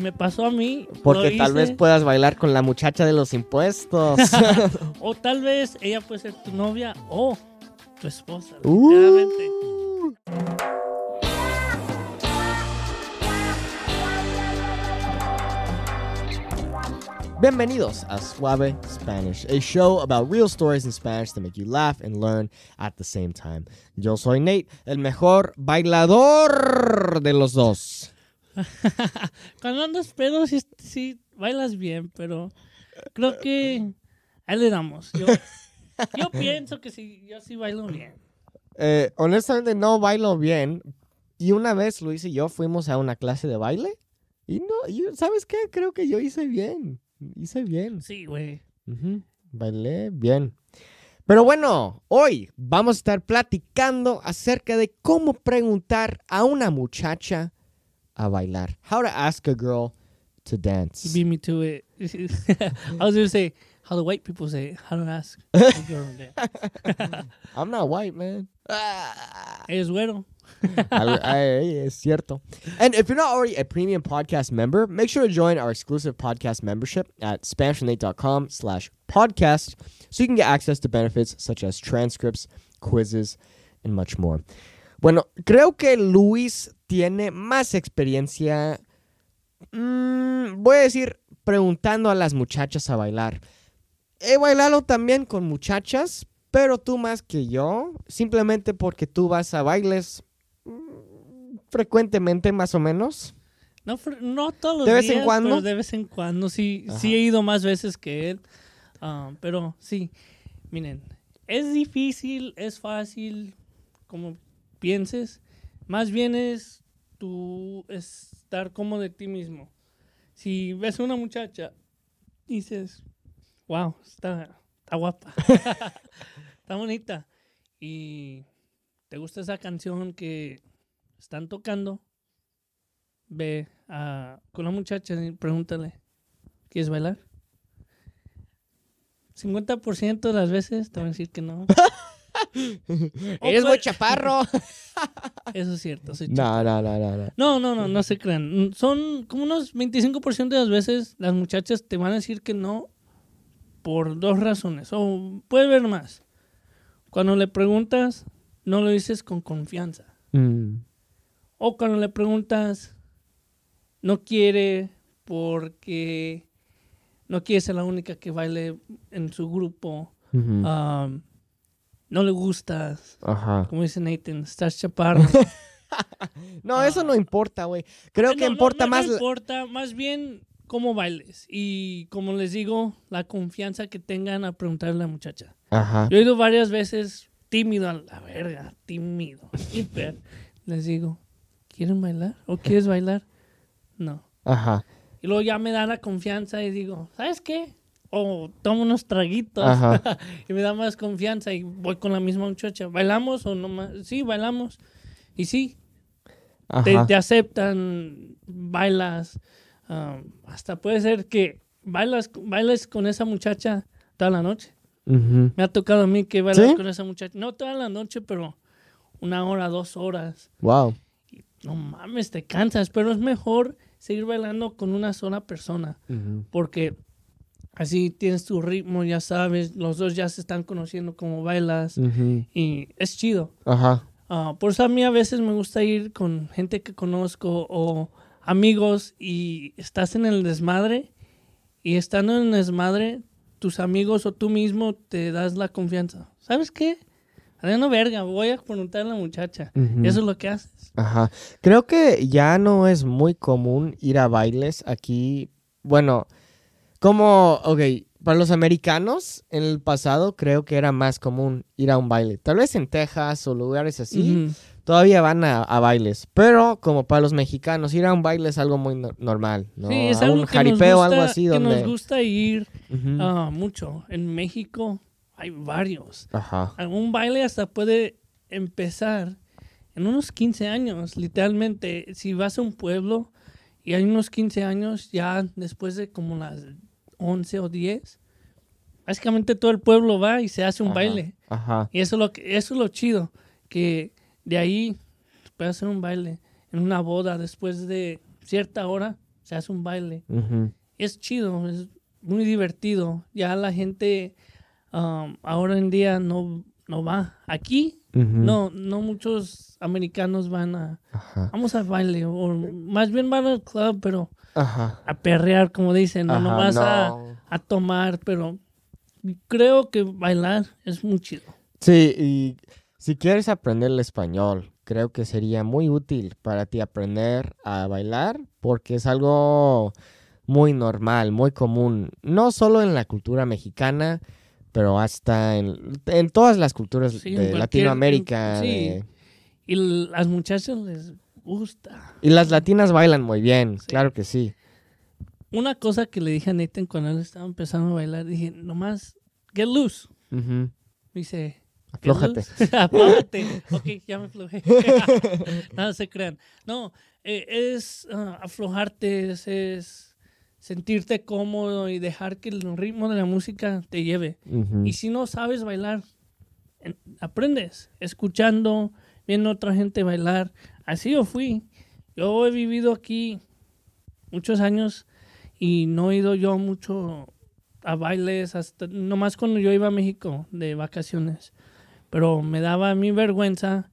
me pasó a mí. Porque tal vez puedas bailar con la muchacha de los impuestos. O tal vez ella puede ser tu novia o tu esposa. Uh. Bienvenidos a Suave Spanish, a show about real stories in Spanish that make you laugh and learn at the same time. Yo soy Nate, el mejor bailador de los dos. Cuando andas pedo, sí, sí bailas bien, pero creo que ahí le damos. Yo, yo pienso que sí, yo sí bailo bien. Eh, honestamente no bailo bien. Y una vez Luis y yo fuimos a una clase de baile. Y no, yo- ¿sabes qué? Creo que yo hice bien. Hice bien. Sí, güey. Bailé bien. Pero bueno, hoy vamos a estar platicando acerca de cómo preguntar a una muchacha a bailar. How to ask a girl to You dance. beat me to it. I was going to say how the white people say how to ask a girl that. I'm not white, man. Ah. Es ay, es cierto. And if you're not already a premium podcast member, make sure to join our exclusive podcast membership at SpanishWithNate.com slash podcast so you can get access to benefits such as transcripts, quizzes, and much more. Bueno, creo que Luis tiene más experiencia, mm, voy a decir, preguntando a las muchachas a bailar. He bailado también con muchachas, pero tú más que yo, simplemente porque tú vas a bailes mm, frecuentemente, más o menos. No, no todos los ¿De vez en días, cuando? pero de vez en cuando. Sí, Ajá. sí he ido más veces que él. Ah, pero sí, miren, es difícil, es fácil, como pienses. Más bien es tú estar cómodo de ti mismo. Si ves a una muchacha, dices, wow, está, está guapa, está bonita. Y te gusta esa canción que están tocando, ve a, con la muchacha y pregúntale, ¿quieres bailar? 50% de las veces te van a decir que no. Eres muy chaparro. Eso es cierto. soy no, no, no, no, no. No, no, no, no se crean. Mm, Son como unos 25% de las veces las muchachas te van a decir que no por dos razones. O puede ver más. Cuando le preguntas, no lo dices con confianza. Mm, O cuando le preguntas, no quiere porque no quiere ser la única que baile en su grupo. Um, no le gustas. Ajá. Como dice Nathan, estás chaparro. No, eso no importa, güey. Creo que No, no, importa no, más. No importa, más bien cómo bailes. Y como les digo, la confianza que tengan a preguntarle a la muchacha. Ajá. Yo he ido varias veces tímido a la verga, tímido. hiper. Les digo, ¿quieren bailar? ¿O quieres bailar? No. Ajá. Y luego ya me da la confianza y digo, ¿sabes qué? O tomo unos traguitos y me da más confianza y voy con la misma muchacha. ¿Bailamos o no más? Sí, bailamos. Y sí, te, aceptan, bailas. um, hasta puede ser que bailas, bailes con esa muchacha toda la noche. Me ha tocado a mí que bailas ¿Sí? con esa muchacha. No toda la noche, pero una hora, dos horas. Wow. No mames, te cansas, pero es mejor seguir bailando con una sola persona. Porque así tienes tu ritmo, ya sabes, los dos ya se están conociendo cómo bailas. Y es chido. Ajá. Ah, por eso a mí a veces me gusta ir con gente que conozco o amigos y estás en el desmadre y estando en el desmadre, tus amigos o tú mismo te das la confianza. ¿Sabes qué? no verga, voy a preguntarle a la muchacha. Eso es lo que haces. Ajá. Creo que ya no es muy común ir a bailes aquí. Bueno, como, ok, para los americanos en el pasado creo que era más común ir a un baile. Tal vez en Texas o lugares así todavía van a, a bailes. Pero como para los mexicanos ir a un baile es algo muy no- normal, ¿no? Sí, es a algo un que jaripeo o gusta- algo así que donde... nos gusta ir ah, mucho. En México hay varios. Ajá. Un baile hasta puede empezar en unos 15 años, literalmente. Si vas a un pueblo y hay unos 15 años, ya después de como las 11 o 10, básicamente todo el pueblo va y se hace un Ajá. baile. Ajá. Y eso es, lo que, eso es lo chido, que de ahí puedes hacer un baile en una boda después de cierta hora, se hace un baile. Es chido, es muy divertido. Ya la gente um, ahora en día no, no va. Aquí, No, no muchos americanos van a, Ajá. vamos al baile, o más bien van al club, pero Ajá. a perrear, como dicen, no Ajá, nomás a, no. a tomar, pero creo que bailar es muy chido. Sí, y si quieres aprender el español, creo que sería muy útil para ti aprender a bailar porque es algo muy normal, muy común, no solo en la cultura mexicana, pero hasta en, en todas las culturas Sí, de Latinoamérica. sí. de- Y las muchachas les gusta. Y las latinas bailan muy bien, Sí. claro que sí. Una cosa que le dije a Nathan cuando él estaba empezando a bailar, dije, nomás, get loose. Dice, "Get Aflójate. loose". Aflójate. ok, ya me aflojé. Nada se crean. No, eh, es ah, aflojarte, es, es sentirte cómodo y dejar que el ritmo de la música te lleve. Ujú. Y si no sabes bailar, en- aprendes escuchando, viendo a otra gente bailar. Así yo fui. Yo he vivido aquí muchos años y no he ido yo mucho a bailes, hasta nomás cuando yo iba a México de vacaciones. Pero me daba a mí vergüenza.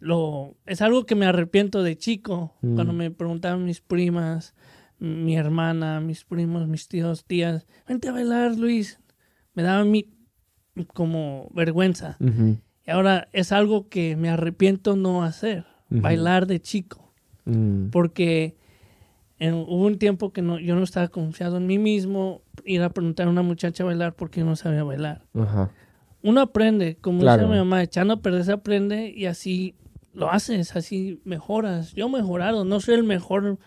Lo, es algo que me arrepiento de chico, Mm. cuando me preguntaban mis primas, mi hermana, mis primos, mis tíos, tías, vente a bailar, Luis. Me daba mí como vergüenza. Y ahora es algo que me arrepiento no hacer, bailar de chico. Mm. Porque en- hubo un tiempo que no, yo no estaba confiado en mí mismo, ir a preguntar a una muchacha a bailar porque yo no sabía bailar. Uno aprende, como Claro. dice mi mamá, echando a perder se aprende y así lo haces, así mejoras. Yo he mejorado, no soy el mejor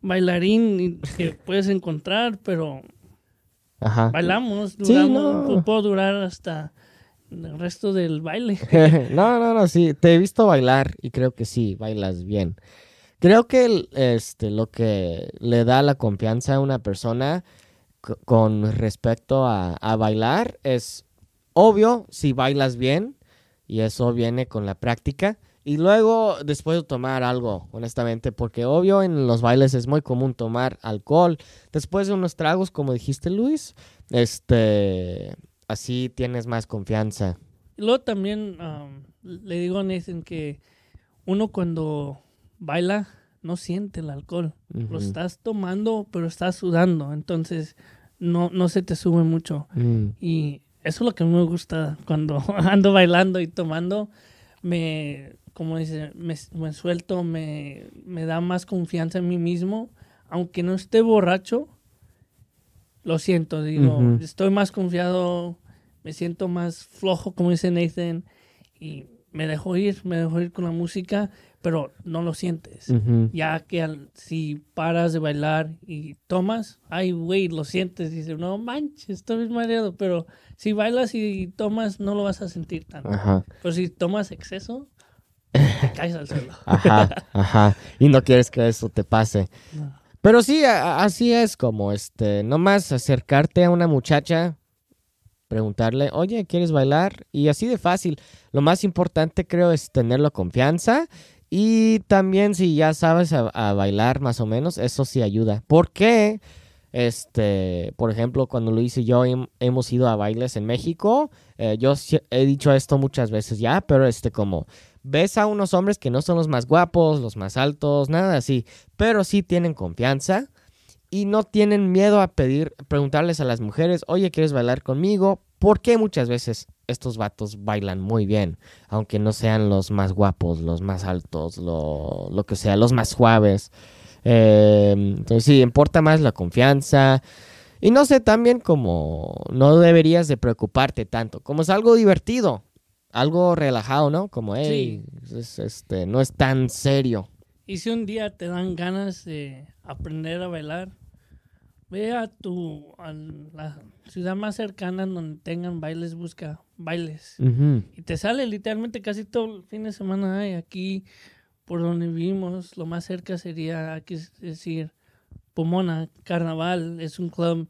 bailarín que puedes encontrar, pero Ajá. bailamos, Sí, duramos, no. puedo durar hasta el resto del baile. no, no, no, sí, te he visto bailar y creo que sí, bailas bien. Creo que este, lo que le da la confianza a una persona co- con respecto a, a bailar es obvio si bailas bien y eso viene con la práctica. Y luego, después de tomar algo, honestamente, porque obvio en los bailes es muy común tomar alcohol. Después de unos tragos, como dijiste Luis, este, así tienes más confianza. Y luego también um, le digo a Nathan que uno cuando baila no siente el alcohol. Lo estás tomando, pero estás sudando. Entonces no, no se te sube mucho. Mm. Y eso es lo que me gusta cuando ando bailando y tomando. Me, como dice, me, me suelto, me, me da más confianza en mí mismo. Aunque no esté borracho, lo siento. Digo, estoy más confiado, me siento más flojo, como dice Nathan. Y me dejo ir, me dejo ir con la música, pero no lo sientes. Ya que al- si paras de bailar y tomas, ay, güey, lo sientes. Dices, no manches, estoy mareado. Pero si bailas y tomas, no lo vas a sentir tanto. Ajá, Pero si tomas exceso, caes al suelo. ajá, ajá. Y no quieres que eso te pase. No. Pero sí, a- así es como, este, nomás acercarte a una muchacha, preguntarle, oye, ¿quieres bailar? Y así de fácil. Lo más importante creo es tenerlo confianza y también si ya sabes a, a bailar más o menos, eso sí ayuda. Porque, este, por ejemplo, cuando Luis y yo hem- hemos ido a bailes en México, eh, yo he dicho esto muchas veces ya, pero este como ves a unos hombres que no son los más guapos, los más altos, nada así, pero sí tienen confianza y no tienen miedo a pedir, preguntarles a las mujeres, oye, ¿quieres bailar conmigo? Porque muchas veces estos vatos bailan muy bien, aunque no sean los más guapos, los más altos, lo, lo que sea, los más suaves. Eh, entonces sí, importa más la confianza. Y no sé, también como no deberías de preocuparte tanto, como es algo divertido, algo relajado, ¿no? Como, hey, es- este, no es tan serio. Y si un día te dan ganas de aprender a bailar, ve a tu a la ciudad más cercana donde tengan bailes, busca bailes. Y te sale literalmente casi todo el fin de semana hay aquí por donde vivimos. Lo más cerca sería, aquí es decir, Pomona, Carnaval. Es un club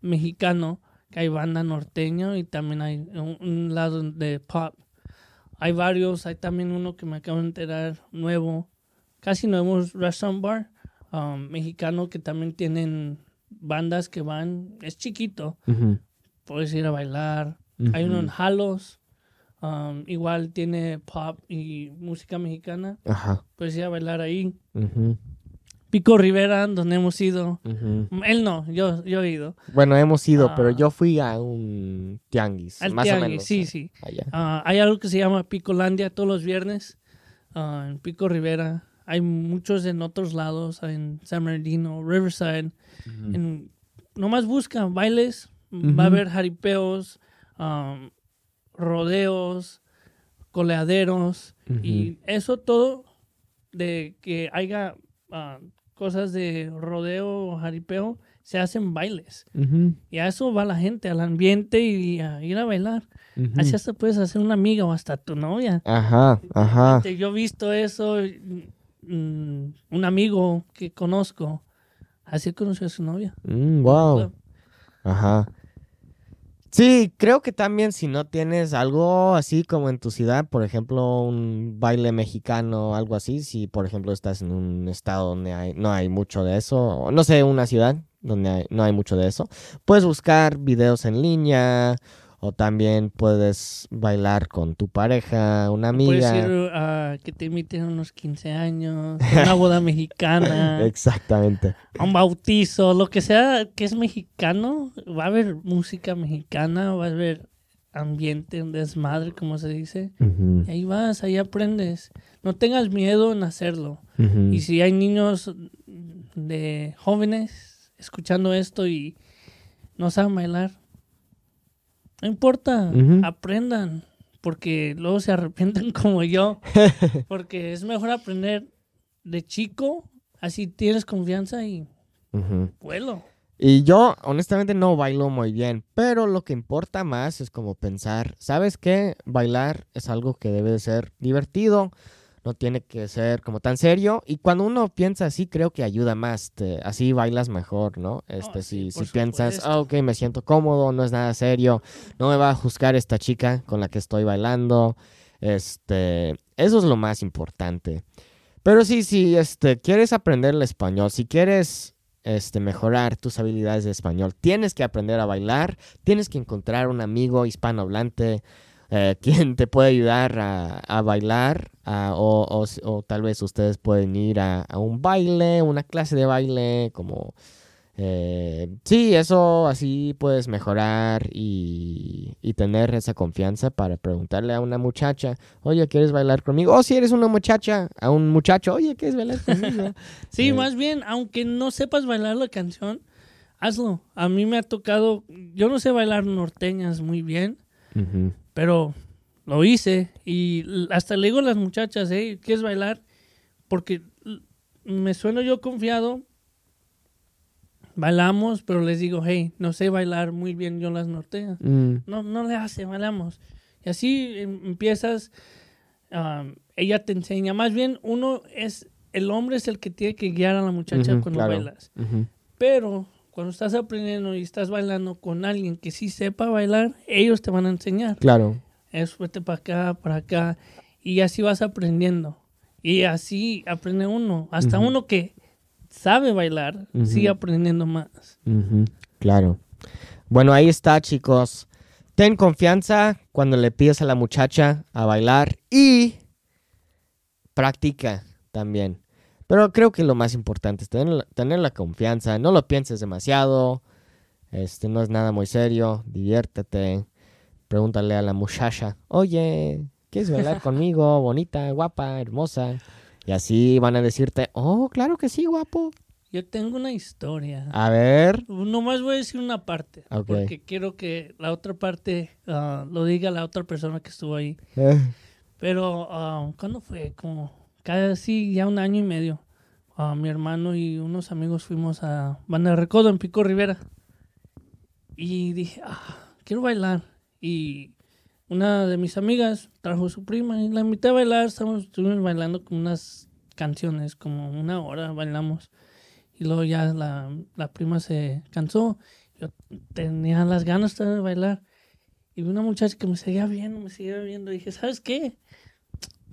mexicano que hay banda norteño y también hay un, un lado de pop. Hay varios, hay también uno que me acabo de enterar nuevo, casi nuevo, es Restaurant Bar. um, mexicano que también tienen bandas que van, es chiquito, puedes ir a bailar. Hay uno en. Halos, um, igual tiene pop y música mexicana, Ajá. puedes ir a bailar ahí. Pico Rivera, donde hemos ido. Él no, yo, yo he ido. Bueno, hemos ido, pero Ah. yo fui a un tianguis. Al más tianguis, o menos. sí, eh, sí. Allá. Ah, hay algo que se llama Picolandia todos los viernes ah, en Pico Rivera. Hay muchos en otros lados, en San Bernardino, Riverside. Ujú. En, nomás busca bailes, va a haber jaripeos, um, rodeos, coleaderos y eso todo de que haya cosas de rodeo o jaripeo, se hacen bailes. Y a eso va la gente, al ambiente y a ir a bailar. Así hasta puedes hacer una amiga o hasta tu novia. Ajá, ajá. Yo he visto eso, mm, un amigo que conozco, así conoció a su novia. Mm, wow. Ajá. Sí, creo que también si no tienes algo así como en tu ciudad, por ejemplo, un baile mexicano, algo así, si por ejemplo estás en un estado donde hay, no hay mucho de eso, o no sé, una ciudad donde hay- no hay mucho de eso, puedes buscar videos en línea o también puedes bailar con tu pareja, una Puedes amiga. ir que te inviten a unos 15 años, a una boda mexicana, Exactamente. a un bautizo, lo que sea que es mexicano, va a haber música mexicana, va a haber ambiente, un desmadre, como se dice. Y ahí vas, ahí aprendes. No tengas miedo en hacerlo. Y si hay niños de jóvenes escuchando esto y no saben bailar, no importa, aprendan, porque luego se arrepienten como yo, porque es mejor aprender de chico, así tienes confianza y vuelo. Y yo honestamente no bailo muy bien, pero lo que importa más es como pensar, ¿sabes qué? Bailar es algo que debe de ser divertido, no tiene que ser como tan serio y cuando uno piensa así creo que ayuda más, te- así bailas mejor, ¿no? Este, sí, si, si piensas. "Ah, ok, me siento cómodo, no es nada serio, no me va a juzgar esta chica con la que estoy bailando, este, eso es lo más importante. Pero sí, si este, quieres aprender el español, si quieres este, mejorar tus habilidades de español, tienes que aprender a bailar, tienes que encontrar un amigo hispanohablante eh, quien te puede ayudar a, a bailar, a- o, o s- o tal vez ustedes pueden ir a, a un baile, una clase de baile, como... eh, sí, eso así puedes mejorar y, y tener esa confianza para preguntarle a una muchacha, oye, ¿quieres bailar conmigo? O si eres una muchacha, a un muchacho, oye, ¿quieres bailar conmigo? Sí, Eh. más bien, aunque no sepas bailar la canción, hazlo. A mí me ha tocado, yo no sé bailar norteñas muy bien, Pero lo hice y hasta le digo a las muchachas, hey, ¿quieres bailar? Porque me sueno yo confiado, bailamos, pero les digo, hey, no sé bailar muy bien yo las norteñas. Mm, No, no le hace, bailamos. Y así em, empiezas, am, ella te enseña. Más bien, uno es, el hombre es el que tiene que guiar a la muchacha Ujú, cuando claro. bailas. Pero cuando estás aprendiendo y estás bailando con alguien que sí sepa bailar, ellos te van a enseñar. Claro. Es vete para acá, para acá. Y así vas aprendiendo. Y así aprende uno. Hasta uno que sabe bailar, sigue aprendiendo más. Claro. Bueno, ahí está, chicos. Ten confianza cuando le pides a la muchacha a bailar y practica también. Pero creo que lo más importante es tener, la- tener la confianza. No lo pienses demasiado. Este no es nada muy serio. Diviértete. Pregúntale a la muchacha, oye, ¿quieres bailar conmigo? Bonita, guapa, hermosa. Y así van a decirte, oh, claro que sí, guapo. Yo tengo una historia. A ver. Nomás voy a decir una parte, porque quiero que la otra parte ah, lo diga la otra persona que estuvo ahí. Eh, Pero, ah, ¿cuándo fue? Como casi ya un año y medio. Ah, mi hermano y unos amigos fuimos a Banda Recodo en Pico Rivera. Y dije, ah, quiero bailar. Y una de mis amigas trajo a su prima y la invité a bailar. Estamos, estuvimos bailando con unas canciones, como una hora bailamos. Y luego ya la, la prima se cansó. Yo tenía las ganas de bailar. Y vi una muchacha que me seguía viendo, me seguía viendo. Y dije, ¿sabes qué?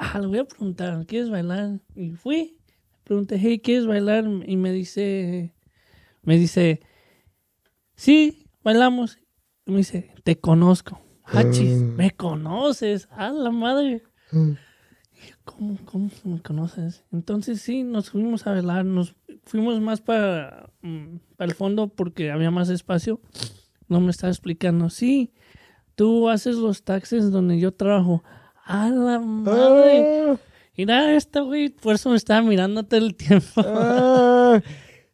Ah, le voy a preguntar, ¿quieres bailar? Y fui, pregunté, hey, ¿quieres bailar? Y me dice, me dice, sí, bailamos. Y me dice, te conozco. Hachis, Mm. ¿me conoces? A la madre. Mm. ¿Cómo, cómo me conoces? Entonces sí, nos fuimos a bailar, nos fuimos más para, mm, para el fondo porque había más espacio. No me estaba explicando, sí, tú haces los taxis donde yo trabajo. A la madre. Ah, Mira esta, güey, por eso me estaba mirando todo el tiempo. ah.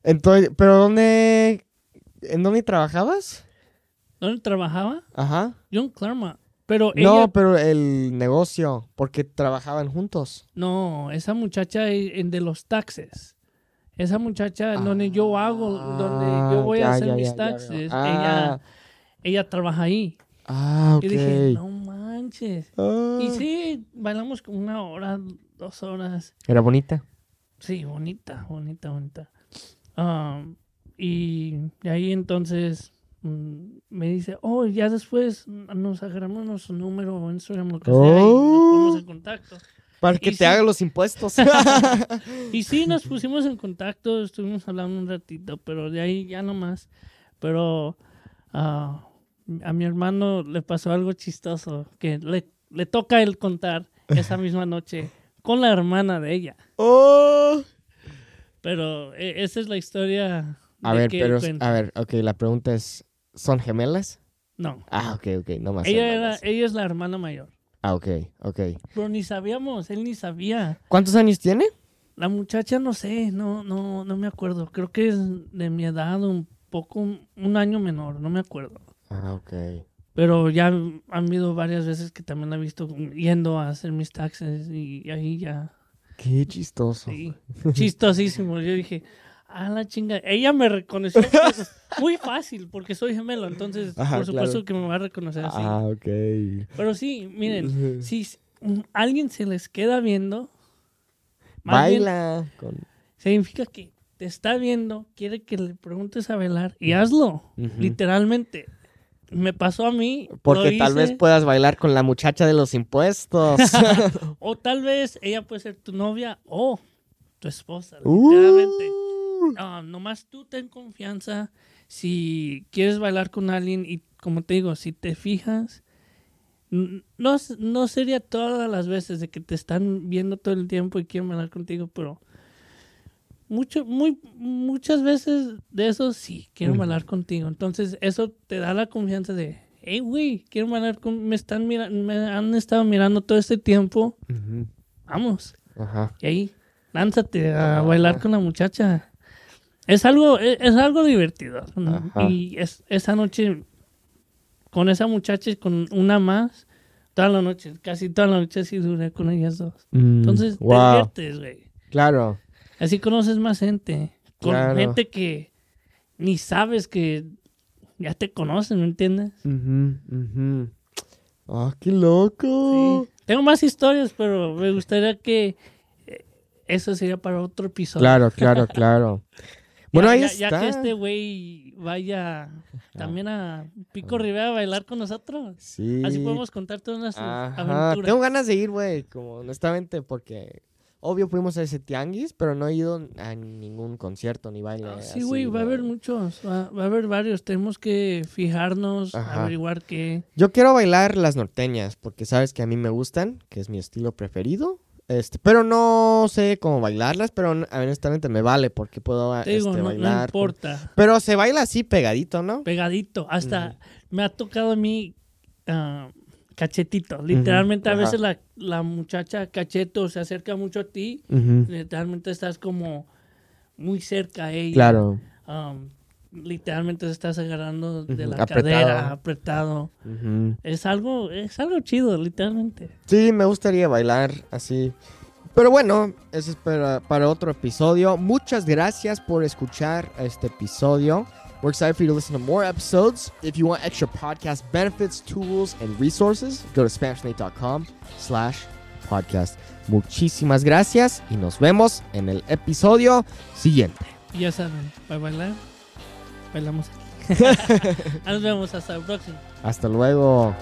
Entonces, ¿pero dónde, en dónde trabajabas? ¿Dónde trabajaba? Ajá. Yo en Claremont. Pero No, ella, pero el negocio, porque trabajaban juntos. no, esa muchacha e- en de los taxes. Esa muchacha en donde yo hago, donde yo voy Ah, a hacer ya, mis ya. taxes, Ah, ella, ella trabaja ahí. Ah, ok. Y dije, no manches. Ah. Y sí, bailamos como una hora, dos horas. ¿Era bonita? Sí, bonita, bonita, bonita. Um, y de ahí entonces mm, me dice, oh, ya después nos agarramos nuestro número o Instagram, lo que sea, y nos Oh. ponemos en contacto. Para que Y te sí. haga los impuestos. Y sí, nos pusimos en contacto, estuvimos hablando un ratito, pero de ahí ya no más. Pero ah, a mi hermano le pasó algo chistoso, que le, le toca el contar esa misma noche con la hermana de ella. oh. Pero eh, esa es la historia. A de ver, que pero, cuenta. a ver, ok, la pregunta es, ¿son gemelas? No, Ah, ok, ok, no más. ella, era, ella es la hermana mayor. Ah, ok, ok. Pero ni sabíamos, él ni sabía. ¿Cuántos años tiene? La muchacha no sé, no, no, no me acuerdo. Creo que es de mi edad, un poco, un año menor, no me acuerdo. Ah, ok. Pero ya han habido varias veces que también la he visto yendo a hacer mis taxes y ahí ya, Qué chistoso. sí, chistosísimo. Yo dije, a la chinga. Ella me reconoció muy fácil porque soy gemelo, entonces Ajá, por supuesto claro. que me va a reconocer así. Ah, ok. Pero sí, miren, si mm, alguien se les queda viendo, bien Baila. con- significa que te está viendo, quiere que le preguntes a bailar y hazlo, literalmente. Me pasó a mí. Porque tal vez puedas bailar con la muchacha de los impuestos. O tal vez ella puede ser tu novia o tu esposa, Uh. literalmente. Ah, nomás tú ten confianza. Si quieres bailar con alguien y como te digo, si te fijas, no, no sería todas las veces de que te están viendo todo el tiempo y quieren bailar contigo, pero mucho, muy, muchas veces de eso sí quieren Ujú. bailar contigo. Entonces eso te da la confianza de, hey, güey, quiero bailar con, me están mirando, me han estado mirando todo este tiempo, vamos. Ajá. Y ahí, lánzate a bailar con la muchacha. Es algo, es, es algo divertido. Y es, esa noche, con esa muchacha y con una más, toda la noche, casi toda la noche sí duré con ellas dos. Mm, Entonces, te diviertes, güey. Claro. Así conoces más gente. Con Claro. gente que ni sabes que ya te conocen, ¿me entiendes? Ujú, ujú. Ah, qué loco. Sí. Tengo más historias, pero me gustaría que eh, eso sería para otro episodio. Claro, claro, claro. Bueno, ya, ahí ya- está. ya que este güey vaya también a Pico Rivera a bailar con nosotros. Sí. Así podemos contar todas nuestras Ajá. aventuras. Tengo ganas de ir, güey, como honestamente, porque obvio fuimos a ese tianguis, pero no he ido a ningún concierto ni baile. Ah, sí, güey, va a haber muchos, va, va a haber varios. Tenemos que fijarnos, Ajá. averiguar qué. Yo quiero bailar las norteñas, porque sabes que a mí me gustan, que es mi estilo preferido. Este, pero no sé cómo bailarlas, pero hon- honestamente me vale porque puedo Te digo, este, no, no bailar. con- importa. Pero se baila así pegadito, ¿no? Pegadito. Hasta me ha tocado a mí ah, cachetito. Literalmente, a veces la, la muchacha cacheto se acerca mucho a ti. Literalmente estás como muy cerca a ella. Claro. um, literalmente te estás agarrando de la apretado. cadera, apretado. Es algo, es algo chido, literalmente. Sí, me gustaría bailar así. Pero bueno, eso es para, para otro episodio. Muchas gracias por escuchar este episodio. We're excited for you to listen to more episodes. If you want extra podcast benefits, tools, and resources, go to SpanishNate.com slash podcast. Muchísimas gracias y nos vemos en el episodio siguiente. Ya saben, para bailar, bailamos aquí. Nos vemos hasta el próximo. Hasta luego.